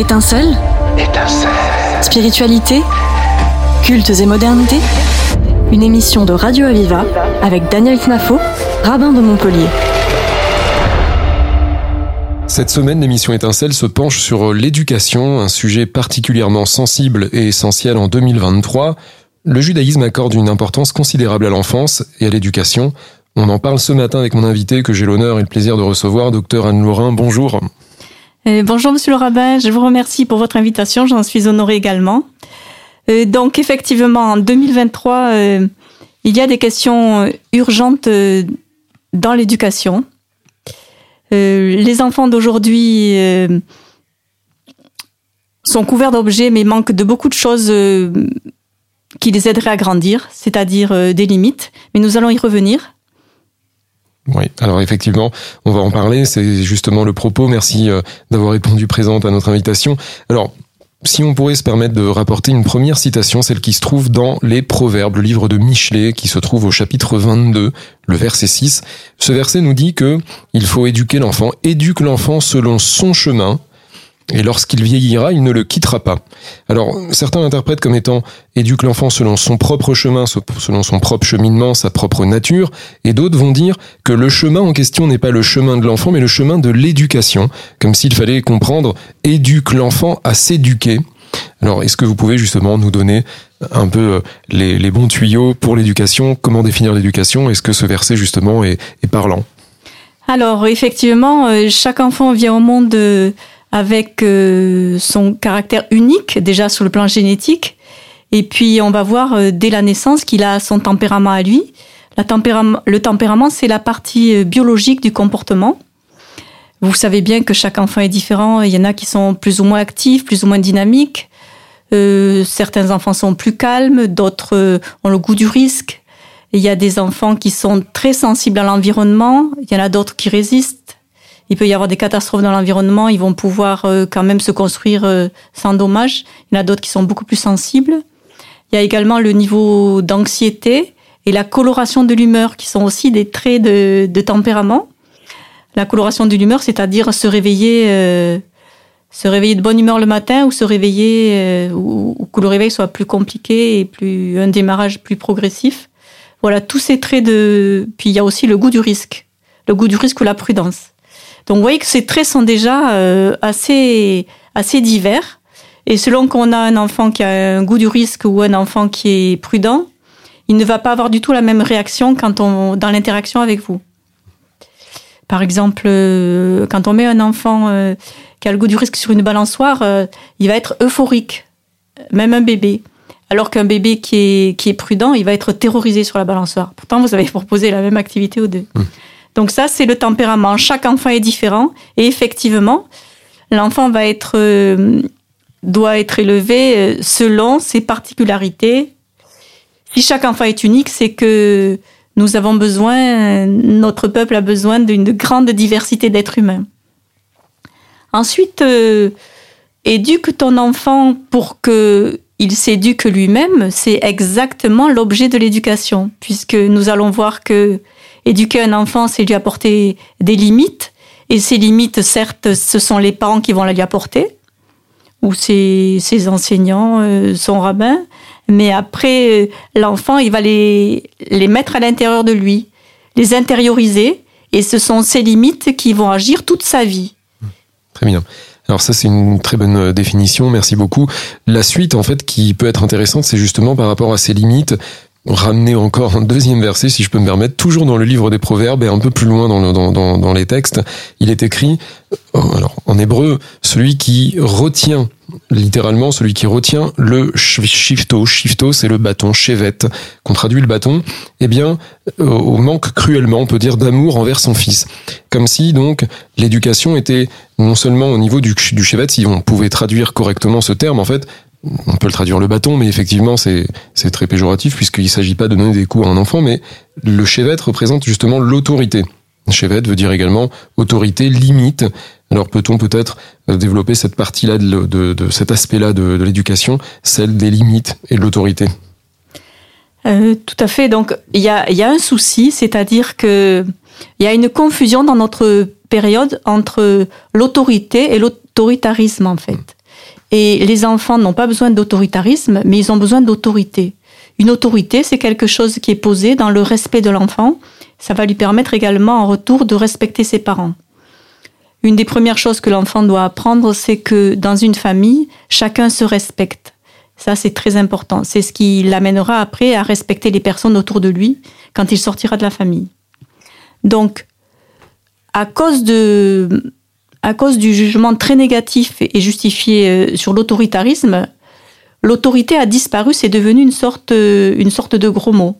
Étincelle Étincelle. Spiritualité Cultes et modernité Une émission de Radio Aviva avec Daniel Knafo, rabbin de Montpellier. Cette semaine, l'émission Étincelle se penche sur l'éducation, un sujet particulièrement sensible et essentiel en 2023. Le judaïsme accorde une importance considérable à l'enfance et à l'éducation. On en parle ce matin avec mon invité que j'ai l'honneur et le plaisir de recevoir, docteur Anne Laurin. Bonjour. Euh, bonjour Monsieur le rabbin, je vous remercie pour votre invitation, j'en suis honorée également. Euh, donc effectivement, en 2023, euh, il y a des questions urgentes dans l'éducation. les enfants d'aujourd'hui sont couverts d'objets mais manquent de beaucoup de choses qui les aideraient à grandir, c'est-à-dire des limites. Mais nous allons y revenir. Oui, alors effectivement, on va en parler, c'est justement le propos. Merci euh, d'avoir répondu présente à notre invitation. Alors, si on pourrait se permettre de rapporter une première citation, celle qui se trouve dans les Proverbes, le livre de Michelet, qui se trouve au chapitre 22, le verset 6. Ce verset nous dit que il faut éduquer l'enfant, éduque l'enfant selon son chemin, et lorsqu'il vieillira, il ne le quittera pas. Alors, certains l'interprètent comme étant éduque l'enfant selon son propre chemin, selon son propre cheminement, sa propre nature, et d'autres vont dire que le chemin en question n'est pas le chemin de l'enfant, mais le chemin de l'éducation, comme s'il fallait comprendre éduque l'enfant à s'éduquer. Alors, est-ce que vous pouvez justement nous donner un peu euh, les, bons tuyaux pour l'éducation? Comment définir l'éducation? Est-ce que ce verset justement est, parlant? Alors, effectivement, euh, chaque enfant vient au monde... De avec euh, son caractère unique déjà sur le plan génétique. Et puis on va voir euh, dès la naissance qu'il a son tempérament à lui. La le tempérament, c'est la partie euh, biologique du comportement. Vous savez bien que chaque enfant est différent. Il y en a qui sont plus ou moins actifs, plus ou moins dynamiques. Certains enfants sont plus calmes, d'autres ont le goût du risque. il y a des enfants qui sont très sensibles à l'environnement. Il y en a d'autres qui résistent il peut y avoir des catastrophes dans l'environnement, ils vont pouvoir euh, quand même se construire euh, sans dommage. Il y en a d'autres qui sont beaucoup plus sensibles. Il y a également le niveau d'anxiété et la coloration de l'humeur qui sont aussi des traits de, tempérament. La coloration de l'humeur, c'est-à-dire se réveiller, euh, se réveiller de bonne humeur le matin ou se réveiller ou, ou, que le réveil soit plus compliqué et plus un démarrage plus progressif. Voilà tous ces traits de. Puis il y a aussi le goût du risque, le goût du risque ou la prudence. Donc vous voyez que ces traits sont déjà euh, assez, assez divers. Et selon qu'on a un enfant qui a un goût du risque ou un enfant qui est prudent, il ne va pas avoir du tout la même réaction quand on, dans l'interaction avec vous. Par exemple, euh, quand on met un enfant euh, qui a le goût du risque sur une balançoire, il va être euphorique, même un bébé. Alors qu'un bébé qui est, qui est prudent, il va être terrorisé sur la balançoire. Pourtant, vous avez proposé la même activité aux deux. Mmh. Donc ça, c'est le tempérament. Chaque enfant est différent et effectivement, l'enfant va être euh, doit être élevé euh, selon ses particularités. Si chaque enfant est unique, c'est que nous avons besoin, notre peuple a besoin d'une grande diversité d'êtres humains. Ensuite, euh, éduque ton enfant pour que il s'éduque lui-même, c'est exactement l'objet de l'éducation, puisque nous allons voir que éduquer un enfant, c'est lui apporter des limites. Et ces limites, certes, ce sont les parents qui vont la lui apporter, ou ses, enseignants, euh, son rabbin. Mais après, euh, l'enfant, il va les, les mettre à l'intérieur de lui, les intérioriser. Et ce sont ces limites qui vont agir toute sa vie. Très bien. Alors ça c'est une très bonne euh, définition, merci beaucoup. La suite en fait qui peut être intéressante, c'est justement par rapport à ces limites, ramener encore un deuxième verset, si je peux me permettre, toujours dans le livre des Proverbes et un peu plus loin dans, les textes, il est écrit, euh, alors en hébreu, celui qui retient, littéralement, celui qui retient le shifto, shifto c'est le bâton, chevet, qu'on traduit le bâton, eh bien, euh, au manque cruellement, on peut dire, d'amour envers son fils. Comme si, donc, l'éducation était non seulement au niveau du, du chevet, si on pouvait traduire correctement ce terme, en fait, on peut le traduire le bâton, mais effectivement, c'est, très péjoratif puisqu'il ne s'agit pas de donner des coups à un enfant, mais le chevet représente justement l'autorité. Chevet veut dire également autorité, limite. Alors peut-on peut-être développer cette partie-là, de, de, cet aspect-là de, l'éducation, celle des limites et de l'autorité? Euh, Tout à fait. Donc il y a, y a un souci, c'est-à-dire que il y a une confusion dans notre période entre l'autorité et l'autoritarisme en fait. Et les enfants n'ont pas besoin d'autoritarisme, mais ils ont besoin d'autorité. Une autorité, c'est quelque chose qui est posé dans le respect de l'enfant. Ça va lui permettre également en retour de respecter ses parents. Une des premières choses que l'enfant doit apprendre, c'est que dans une famille, chacun se respecte. Ça, c'est très important. C'est ce qui l'amènera après à respecter les personnes autour de lui quand il sortira de la famille. Donc, à cause de, à cause du jugement très négatif et justifié euh, sur l'autoritarisme, l'autorité a disparu, c'est devenu une sorte, euh, une sorte de gros mot.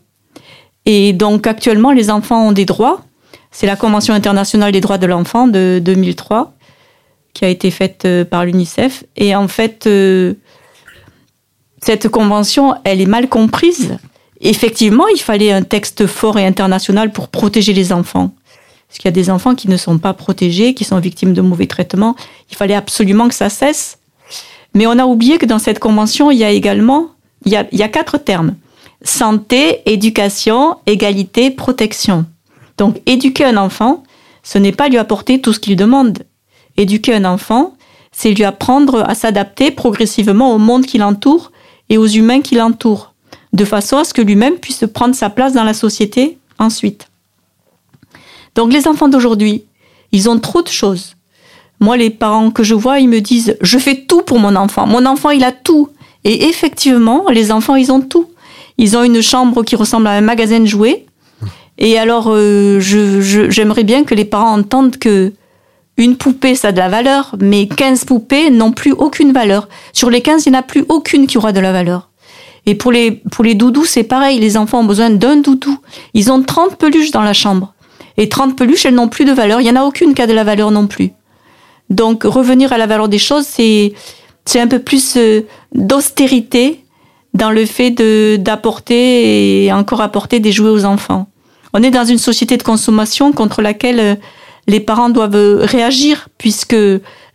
Et donc actuellement, les enfants ont des droits. C'est la Convention internationale des droits de l'enfant de 2003 qui a été faite euh, par l'UNICEF. Et en fait, cette convention, elle est mal comprise. Effectivement, il fallait un texte fort et international pour protéger les enfants. Parce qu'il y a des enfants qui ne sont pas protégés, qui sont victimes de mauvais traitements. Il fallait absolument que ça cesse. Mais on a oublié que dans cette convention, il y a également, quatre termes. Santé, éducation, égalité, protection. Donc, éduquer un enfant, ce n'est pas lui apporter tout ce qu'il demande. Éduquer un enfant, c'est lui apprendre à s'adapter progressivement au monde qui l'entoure et aux humains qui l'entourent, de façon à ce que lui-même puisse prendre sa place dans la société ensuite. Donc les enfants d'aujourd'hui, ils ont trop de choses. Moi, les parents que je vois, ils me disent, je fais tout pour mon enfant. Mon enfant, il a tout. Et effectivement, les enfants, ils ont tout. Ils ont une chambre qui ressemble à un magasin de jouets. Et alors, euh, j'aimerais bien que les parents entendent que une poupée, ça a de la valeur, mais 15 poupées n'ont plus aucune valeur. Sur les 15, il n'y en a plus aucune qui aura de la valeur. Et pour les, pour les doudous, c'est pareil. Les enfants ont besoin d'un doudou. Ils ont 30 peluches dans la chambre. Et 30 peluches, elles n'ont plus de valeur. Il n'y en a aucune qui a de la valeur non plus. Donc, revenir à la valeur des choses, c'est, un peu plus euh, d'austérité dans le fait d'apporter et encore apporter des jouets aux enfants. On est dans une société de consommation contre laquelle euh, les parents doivent réagir puisque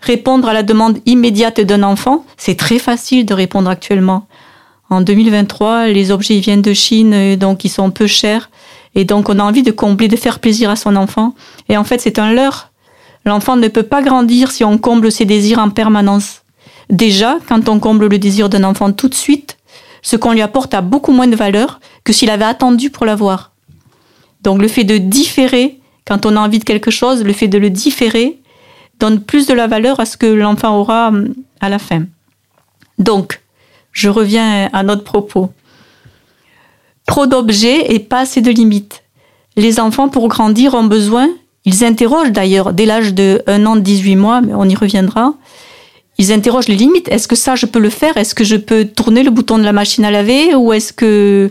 répondre à la demande immédiate d'un enfant, c'est très facile de répondre actuellement. En 2023, les objets viennent de Chine, donc ils sont peu chers. Et donc, on a envie de combler, de faire plaisir à son enfant. Et en fait, c'est un leurre. L'enfant ne peut pas grandir si on comble ses désirs en permanence. Déjà, quand on comble le désir d'un enfant tout de suite, ce qu'on lui apporte a beaucoup moins de valeur que s'il avait attendu pour l'avoir. Donc, le fait de différer, quand on a envie de quelque chose, le fait de le différer donne plus de la valeur à ce que l'enfant aura hum, à la fin. Donc, je reviens à notre propos trop d'objets et pas assez de limites. Les enfants, pour grandir, ont besoin, ils interrogent d'ailleurs dès l'âge de 1 an, 18 mois, mais on y reviendra, ils interrogent les limites. Est-ce que ça, je peux le faire? Est-ce que je peux tourner le bouton de la machine à laver? Ou est-ce que,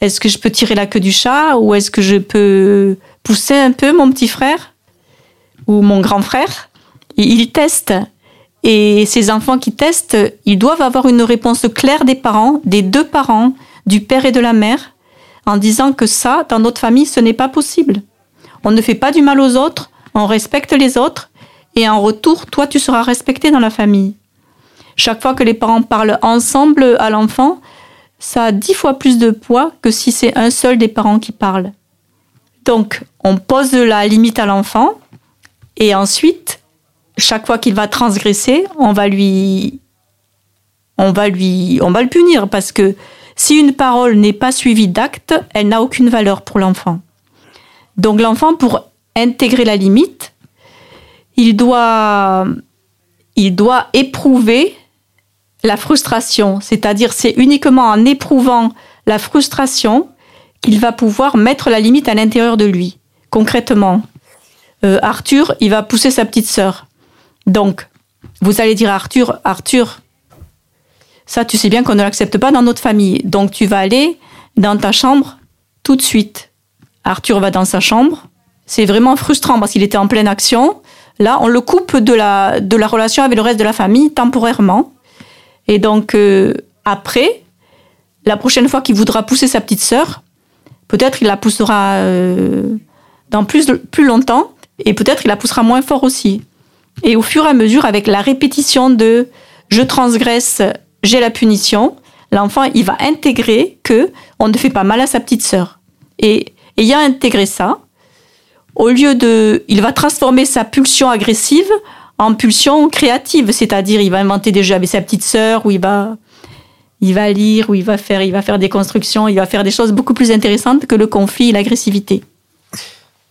est-ce que je peux tirer la queue du chat? Ou est-ce que je peux pousser un peu mon petit frère Ou mon grand frère? Ils testent. Et ces enfants qui testent, ils doivent avoir une réponse claire des parents, des deux parents, du père et de la mère, en disant que ça, dans notre famille, ce n'est pas possible. On ne fait pas du mal aux autres, on respecte les autres, et en retour, toi, tu seras respecté dans la famille. Chaque fois que les parents parlent ensemble à l'enfant, ça a dix fois plus de poids que si c'est un seul des parents qui parle. Donc, on pose la limite à l'enfant, et ensuite, chaque fois qu'il va transgresser, on va lui, on va lui, on va le punir parce que si une parole n'est pas suivie d'actes, elle n'a aucune valeur pour l'enfant. Donc l'enfant, pour intégrer la limite, il doit, il doit éprouver la frustration, c'est-à-dire c'est uniquement en éprouvant la frustration qu'il va pouvoir mettre la limite à l'intérieur de lui. Concrètement, euh, Arthur, il va pousser sa petite sœur. Donc, vous allez dire à Arthur, Arthur, ça, tu sais bien qu'on ne l'accepte pas dans notre famille. Donc, tu vas aller dans ta chambre tout de suite. Arthur va dans sa chambre. C'est vraiment frustrant parce qu'il était en pleine action. Là, on le coupe de la, de la relation avec le reste de la famille temporairement. Et donc, euh, après, la prochaine fois qu'il voudra pousser sa petite sœur, peut-être il la poussera euh, dans plus, plus longtemps et peut-être il la poussera moins fort aussi. Et au fur et à mesure, avec la répétition de je transgresse j'ai la punition, l'enfant, il va intégrer que on ne fait pas mal à sa petite sœur. Et ayant intégré ça, au lieu de, il va transformer sa pulsion agressive en pulsion créative, c'est-à-dire il va inventer des jeux avec sa petite sœur, où il va, il va lire, où il va faire, il va faire des constructions, il va faire des choses beaucoup plus intéressantes que le conflit et l'agressivité.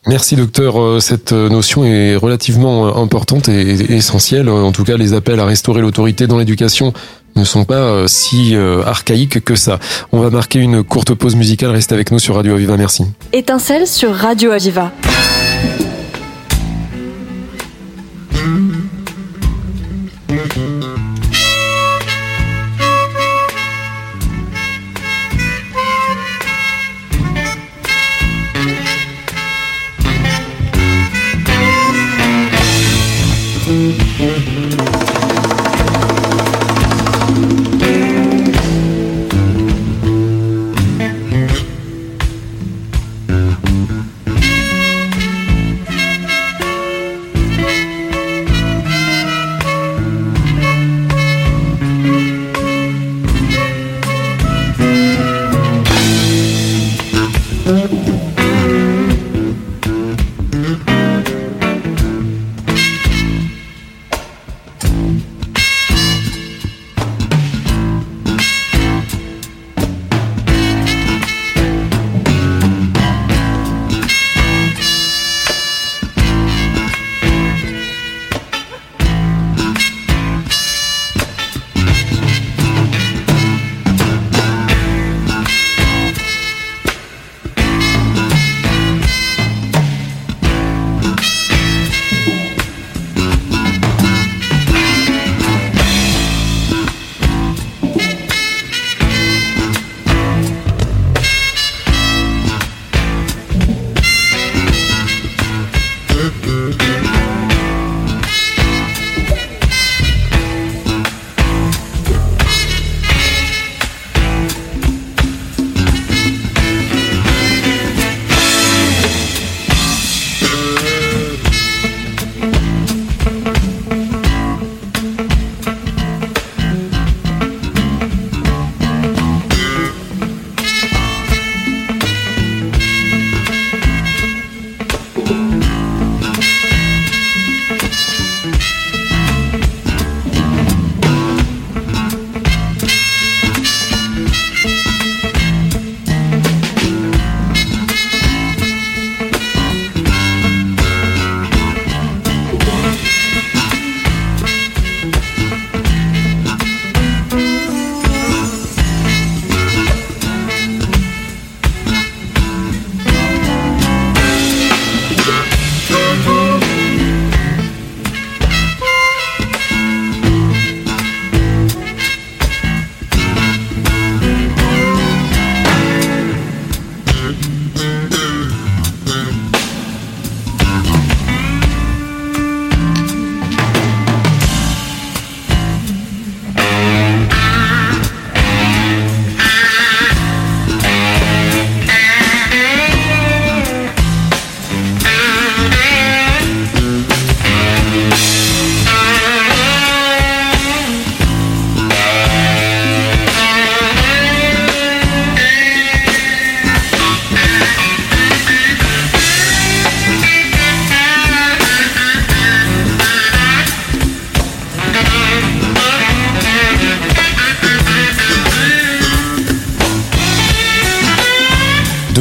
Merci docteur, euh, cette notion est relativement euh, importante et essentielle. En tout cas, les appels à restaurer l'autorité dans l'éducation ne sont pas euh, si archaïques que ça. On va marquer une courte pause musicale. Restez avec nous sur Radio Aviva. Merci. Étincelle sur Radio Aviva.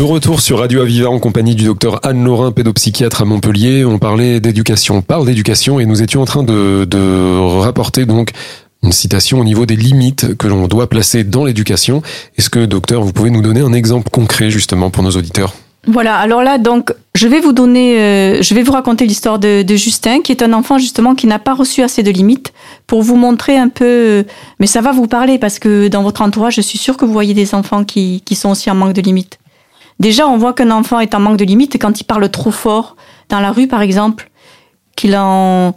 Retour sur Radio Aviva en compagnie du docteur Anne Laurin, pédopsychiatre à Montpellier. On parlait d'éducation, on parle d'éducation et nous étions en train de, de rapporter donc une citation au niveau des limites que l'on doit placer dans l'éducation. Est-ce que, docteur, vous pouvez nous donner un exemple concret justement pour nos auditeurs? Voilà, alors là, donc, je vais vous donner, euh, je vais vous raconter l'histoire de, de, Justin, qui est un enfant justement qui n'a pas reçu assez de limites, pour vous montrer un peu, euh, mais ça va vous parler parce que dans votre entourage, je suis sûre que vous voyez des enfants qui sont aussi en manque de limites. Déjà, on voit qu'un enfant est en manque de limites quand il parle trop fort dans la rue, par exemple, qu'il en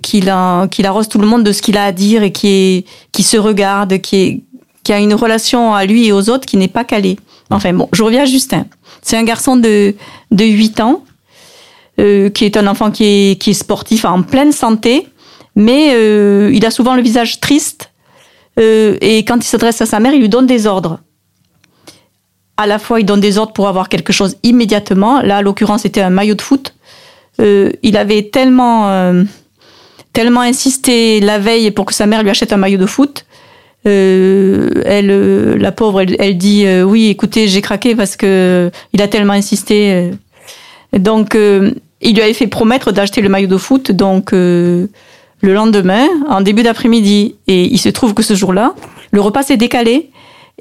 qu'il arrose tout le monde de ce qu'il a à dire et qui se regarde, qui a une relation à lui et aux autres qui n'est pas calée. Enfin bon, je reviens à Justin. C'est un garçon de de 8 ans euh, qui est un enfant qui est qui est sportif en pleine santé, mais euh, il a souvent le visage triste euh, et quand il s'adresse à sa mère, il lui donne des ordres à la fois il donne des ordres pour avoir quelque chose immédiatement. Là, à l'occurrence, c'était un maillot de foot. Euh, il avait tellement, euh, tellement insisté la veille pour que sa mère lui achète un maillot de foot. Euh, elle, la pauvre, elle, dit euh, oui, écoutez, j'ai craqué parce que il a tellement insisté. Donc, il lui avait fait promettre d'acheter le maillot de foot. Donc, le lendemain, en début d'après-midi, et il se trouve que ce jour-là, le repas s'est décalé.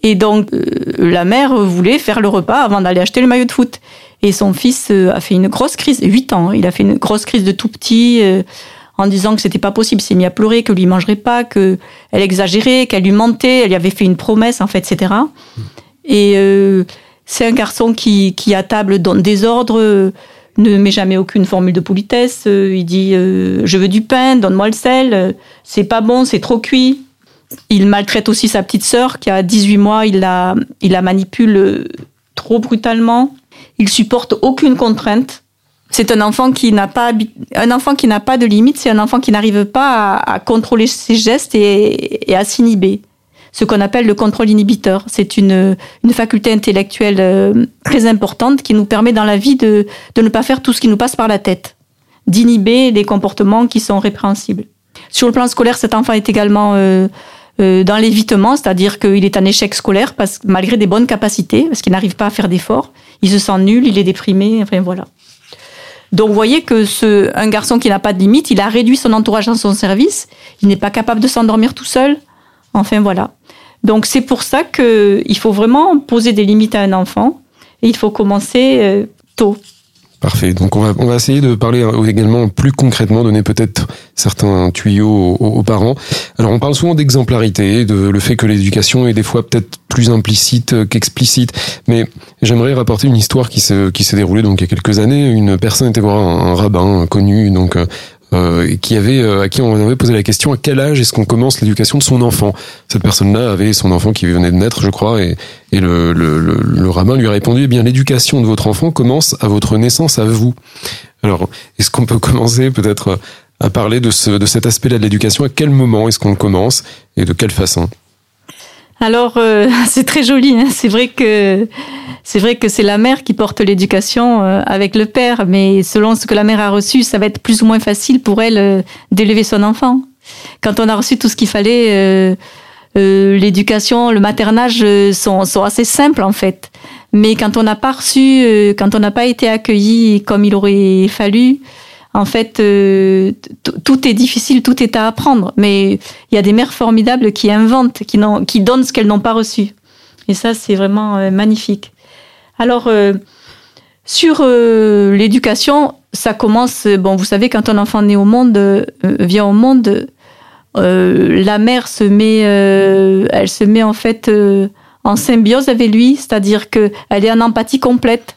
Et donc, la mère voulait faire le repas avant d'aller acheter le maillot de foot. Et son fils a fait une grosse crise, 8 ans, il a fait une grosse crise de tout petit en disant que c'était pas possible, s'est mis à pleurer, que lui mangerait pas, que elle exagérait, qu'elle lui mentait, elle lui avait fait une promesse en fait, etc. Et euh, c'est un garçon qui, qui à table donne des ordres, euh, ne met jamais aucune formule de politesse. Euh, il dit je veux du pain, donne-moi le sel, c'est pas bon, c'est trop cuit. Il maltraite aussi sa petite sœur qui a 18 mois, il la, il la manipule trop brutalement. Il supporte aucune contrainte. C'est un enfant qui n'a pas un enfant qui n'a pas de limite, c'est un enfant qui n'arrive pas à, contrôler ses gestes et, à s'inhiber. Ce qu'on appelle le contrôle inhibiteur. C'est une, une faculté intellectuelle euh, très importante qui nous permet dans la vie de, de ne pas faire tout ce qui nous passe par la tête, d'inhiber des comportements qui sont répréhensibles. Sur le plan scolaire, cet enfant est également euh, euh, dans l'évitement, c'est-à-dire qu'il est en échec scolaire parce, malgré des bonnes capacités, parce qu'il n'arrive pas à faire d'efforts. Il se sent nul, il est déprimé, enfin voilà. Donc vous voyez que ce, un garçon qui n'a pas de limite, il a réduit son entourage dans son service, il n'est pas capable de s'endormir tout seul. Enfin voilà. Donc c'est pour ça qu'il faut vraiment poser des limites à un enfant et il faut commencer euh, tôt. Parfait. Donc on va on va essayer de parler euh, également plus concrètement, donner peut-être certains tuyaux aux, parents. Alors on parle souvent d'exemplarité, de le fait que l'éducation est des fois peut-être plus implicite qu'explicite, mais j'aimerais rapporter une histoire qui se qui s'est déroulée donc il y a quelques années. Une personne était voir un, rabbin connu donc euh, qui avait euh, à qui on avait posé la question à quel âge est-ce qu'on commence l'éducation de son enfant? Cette personne-là avait son enfant qui venait de naître, je crois, et, le, le, rabbin lui a répondu eh bien l'éducation de votre enfant commence à votre naissance à vous. Alors, est-ce qu'on peut commencer peut-être à parler de, ce, de cet aspect-là de l'éducation? À quel moment est-ce qu'on commence? Et de quelle façon? Alors, euh, c'est très joli. Hein. C'est vrai que c'est vrai que c'est la mère qui porte l'éducation euh, avec le père, mais selon ce que la mère a reçu, ça va être plus ou moins facile pour elle euh, d'élever son enfant. Quand on a reçu tout ce qu'il fallait, l'éducation, le maternage sont, sont, assez simples en fait. Mais quand on n'a pas reçu, quand on n'a pas été accueilli comme il aurait fallu, en fait, euh, tout est difficile, tout est à apprendre. Mais il y a des mères formidables qui inventent, qui, qui donnent ce qu'elles n'ont pas reçu. Et ça, c'est vraiment euh, magnifique. Alors, euh, sur l'éducation, ça commence, bon, vous savez, quand un enfant naît au monde, vient au monde, la mère se met, elle se met en fait en symbiose avec lui, c'est-à-dire qu'elle est en empathie complète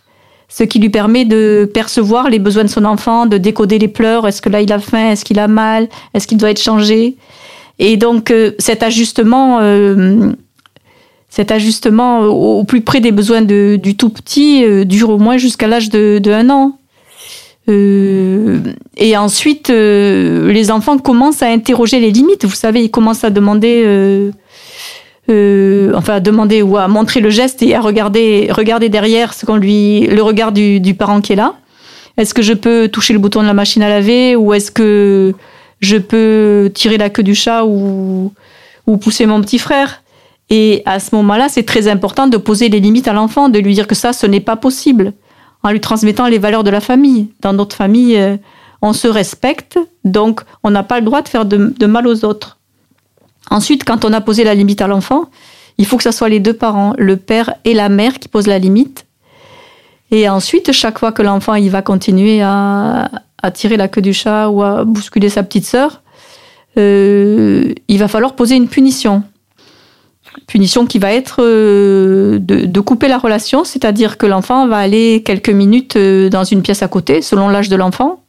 ce qui lui permet de percevoir les besoins de son enfant, de décoder les pleurs. Est-ce que là il a faim? Est-ce qu'il a mal? Est-ce qu'il doit être changé? Et donc euh, cet ajustement, euh, au, plus près des besoins du tout petit euh, dure au moins jusqu'à l'âge de, de, un an. et ensuite, les enfants commencent à interroger les limites. Vous savez, ils commencent à demander euh, enfin à demander ou à montrer le geste et à regarder, regarder derrière ce qu'on lui, le regard du, du parent qui est là. Est-ce que je peux toucher le bouton de la machine à laver ou est-ce que je peux tirer la queue du chat ou, ou pousser mon petit frère? Et à ce moment-là, c'est très important de poser les limites à l'enfant, de lui dire que ça, ce n'est pas possible, en lui transmettant les valeurs de la famille. Dans notre famille, euh, on se respecte, donc on n'a pas le droit de faire de, de mal aux autres. Ensuite, quand on a posé la limite à l'enfant, il faut que ce soit les deux parents, le père et la mère, qui posent la limite. Et ensuite, chaque fois que l'enfant va continuer à, tirer la queue du chat ou à bousculer sa petite sœur, euh, il va falloir poser une punition. Punition qui va être euh, de, couper la relation, c'est-à-dire que l'enfant va aller quelques minutes euh, dans une pièce à côté, selon l'âge de l'enfant.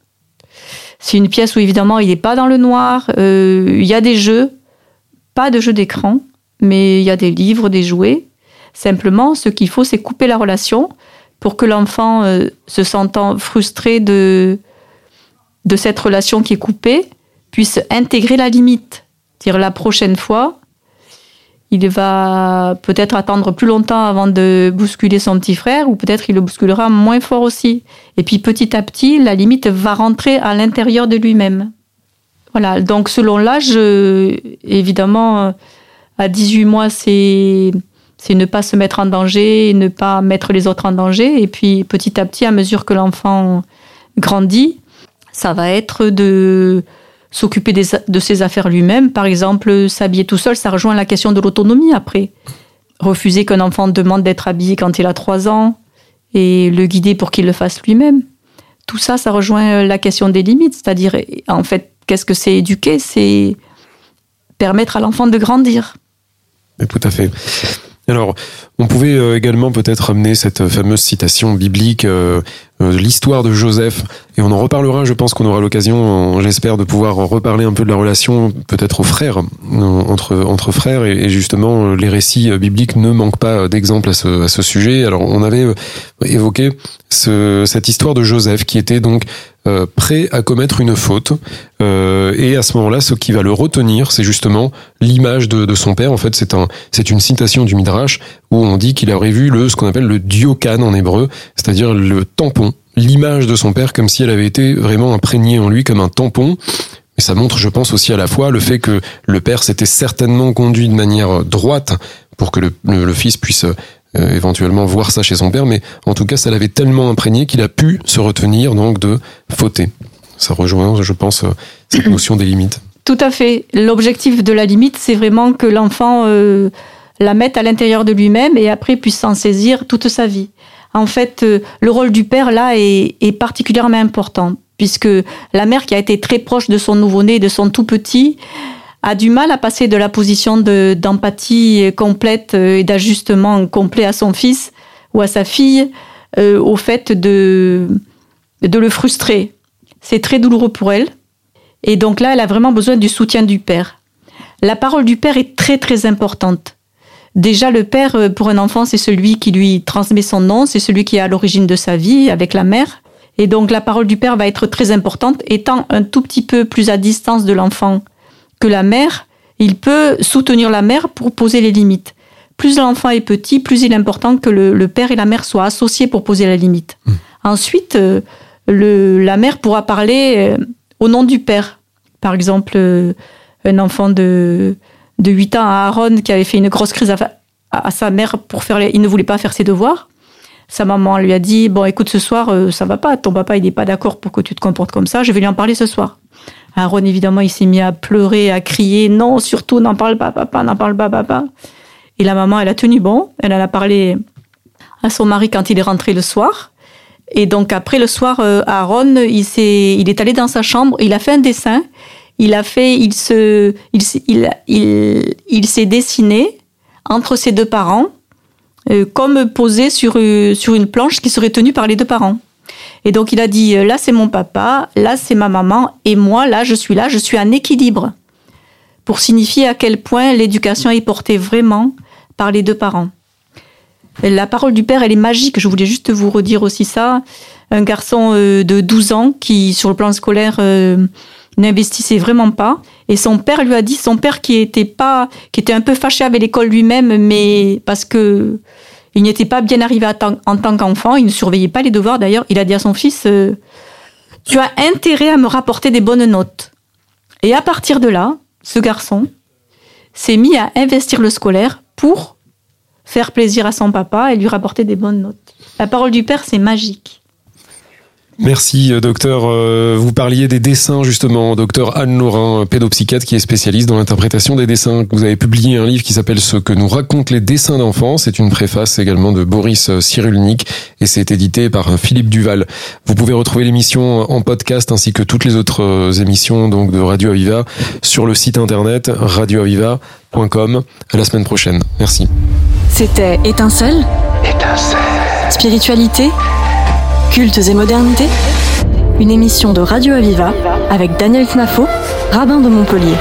C'est une pièce où évidemment il n'est pas dans le noir, il y a des jeux, pas de jeu d'écran, mais il y a des livres, des jouets. Simplement, ce qu'il faut, c'est couper la relation pour que l'enfant, euh, se sentant frustré de, de cette relation qui est coupée, puisse intégrer la limite. Dire la prochaine fois, il va peut-être attendre plus longtemps avant de bousculer son petit frère, ou peut-être il le bousculera moins fort aussi. Et puis petit à petit, la limite va rentrer à l'intérieur de lui-même. Voilà, donc selon l'âge, évidemment, à 18 mois, c'est ne pas se mettre en danger, ne pas mettre les autres en danger. Et puis petit à petit, à mesure que l'enfant grandit, ça va être de s'occuper de ses affaires lui-même. Par exemple, s'habiller tout seul, ça rejoint la question de l'autonomie après. Refuser qu'un enfant demande d'être habillé quand il a 3 ans et le guider pour qu'il le fasse lui-même. Tout ça, ça rejoint la question des limites. C'est-à-dire, en fait, qu'est-ce que c'est éduquer C'est permettre à l'enfant de grandir. Tout à fait. Alors, on pouvait euh, également peut-être ramener cette fameuse citation biblique, euh, euh, l'histoire de Joseph, et on en reparlera, je pense qu'on aura l'occasion, j'espère, de pouvoir reparler un peu de la relation peut-être aux frères, entre, entre frères, et, justement, les récits bibliques ne manquent pas d'exemples à ce, sujet. Alors, on avait évoqué ce, cette histoire de Joseph qui était donc euh, prêt à commettre une faute. Euh, et à ce moment-là, ce qui va le retenir, c'est justement l'image de, son père. En fait, c'est un, c'est une citation du Midrash où on dit qu'il aurait vu le, ce qu'on appelle le diokan en hébreu, c'est-à-dire le tampon, l'image de son père comme si elle avait été vraiment imprégnée en lui comme un tampon. Et ça montre, je pense, aussi à la fois le fait que le père s'était certainement conduit de manière droite pour que le, le fils puisse euh, éventuellement voir ça chez son père, mais en tout cas, ça l'avait tellement imprégné qu'il a pu se retenir donc de fauter. Ça rejoint, je pense, euh, cette notion des limites. Tout à fait. L'objectif de la limite, c'est vraiment que l'enfant euh, la mette à l'intérieur de lui-même et après puisse s'en saisir toute sa vie. En fait, le rôle du père là est, est, particulièrement important puisque la mère qui a été très proche de son nouveau-né, de son tout petit, a du mal à passer de la position d'empathie complète euh, et d'ajustement complet à son fils ou à sa fille euh, au fait de, de le frustrer. C'est très douloureux pour elle. Et donc là, elle a vraiment besoin du soutien du père. La parole du père est très très importante. Déjà, le père, euh, pour un enfant, c'est celui qui lui transmet son nom, c'est celui qui est à l'origine de sa vie avec la mère. Et donc, la parole du père va être très importante, étant un tout petit peu plus à distance de l'enfant que la mère, il peut soutenir la mère pour poser les limites. Plus l'enfant est petit, plus il est important que le, père et la mère soient associés pour poser la limite. Mmh. Ensuite, euh, le, la mère pourra parler euh, au nom du père. Par exemple, euh, un enfant de, de 8 ans à Aaron qui avait fait une grosse crise à, sa mère pour faire il ne voulait pas faire ses devoirs. Sa maman lui a dit bon écoute ce soir ça va pas ton papa il n'est pas d'accord pour que tu te comportes comme ça je vais lui en parler ce soir. Aaron, évidemment, il s'est mis à pleurer, à crier Non, surtout, n'en parle pas, papa, n'en parle pas, papa. Et la maman, elle a tenu bon. Elle a parlé à son mari quand il est rentré le soir. Et donc, après le soir, euh, Aaron, il, est, il est allé dans sa chambre, il a fait un dessin. Il a fait, il se, il, il, il, s'est dessiné entre ses deux parents, euh, comme posé sur, euh, sur une planche qui serait tenue par les deux parents. Et donc il a dit, euh, là c'est mon papa, là c'est ma maman, et moi là je suis là, je suis en équilibre. Pour signifier à quel point l'éducation est portée vraiment par les deux parents. La parole du père, elle est magique. Je voulais juste vous redire aussi ça. Un garçon euh, de 12 ans qui, sur le plan scolaire, euh, n'investissait vraiment pas. Et son père lui a dit, son père qui était pas, qui était un peu fâché avec l'école lui-même, mais parce que il n'était pas bien arrivé en tant qu'enfant, il ne surveillait pas les devoirs. D'ailleurs, il a dit à son fils euh, Tu as intérêt à me rapporter des bonnes notes. Et à partir de là, ce garçon s'est mis à investir le scolaire pour faire plaisir à son papa et lui rapporter des bonnes notes. La parole du père, c'est magique. Merci, euh, docteur. Euh, vous parliez des dessins, justement. Docteur Anne Laurin, pédopsychiatre, qui est spécialiste dans l'interprétation des dessins. Vous avez publié un livre qui s'appelle Ce que nous racontent les dessins d'enfants. C'est une préface également de Boris Cyrulnik et c'est édité par Philippe Duval. Vous pouvez retrouver l'émission en podcast ainsi que toutes les autres euh, émissions donc de Radio Aviva sur le site internet radioaviva.com. À la semaine prochaine. Merci. C'était Étincelle. Étincelle. Spiritualité Cultes et modernité Une émission de Radio Aviva avec Daniel Knafo, rabbin de Montpellier.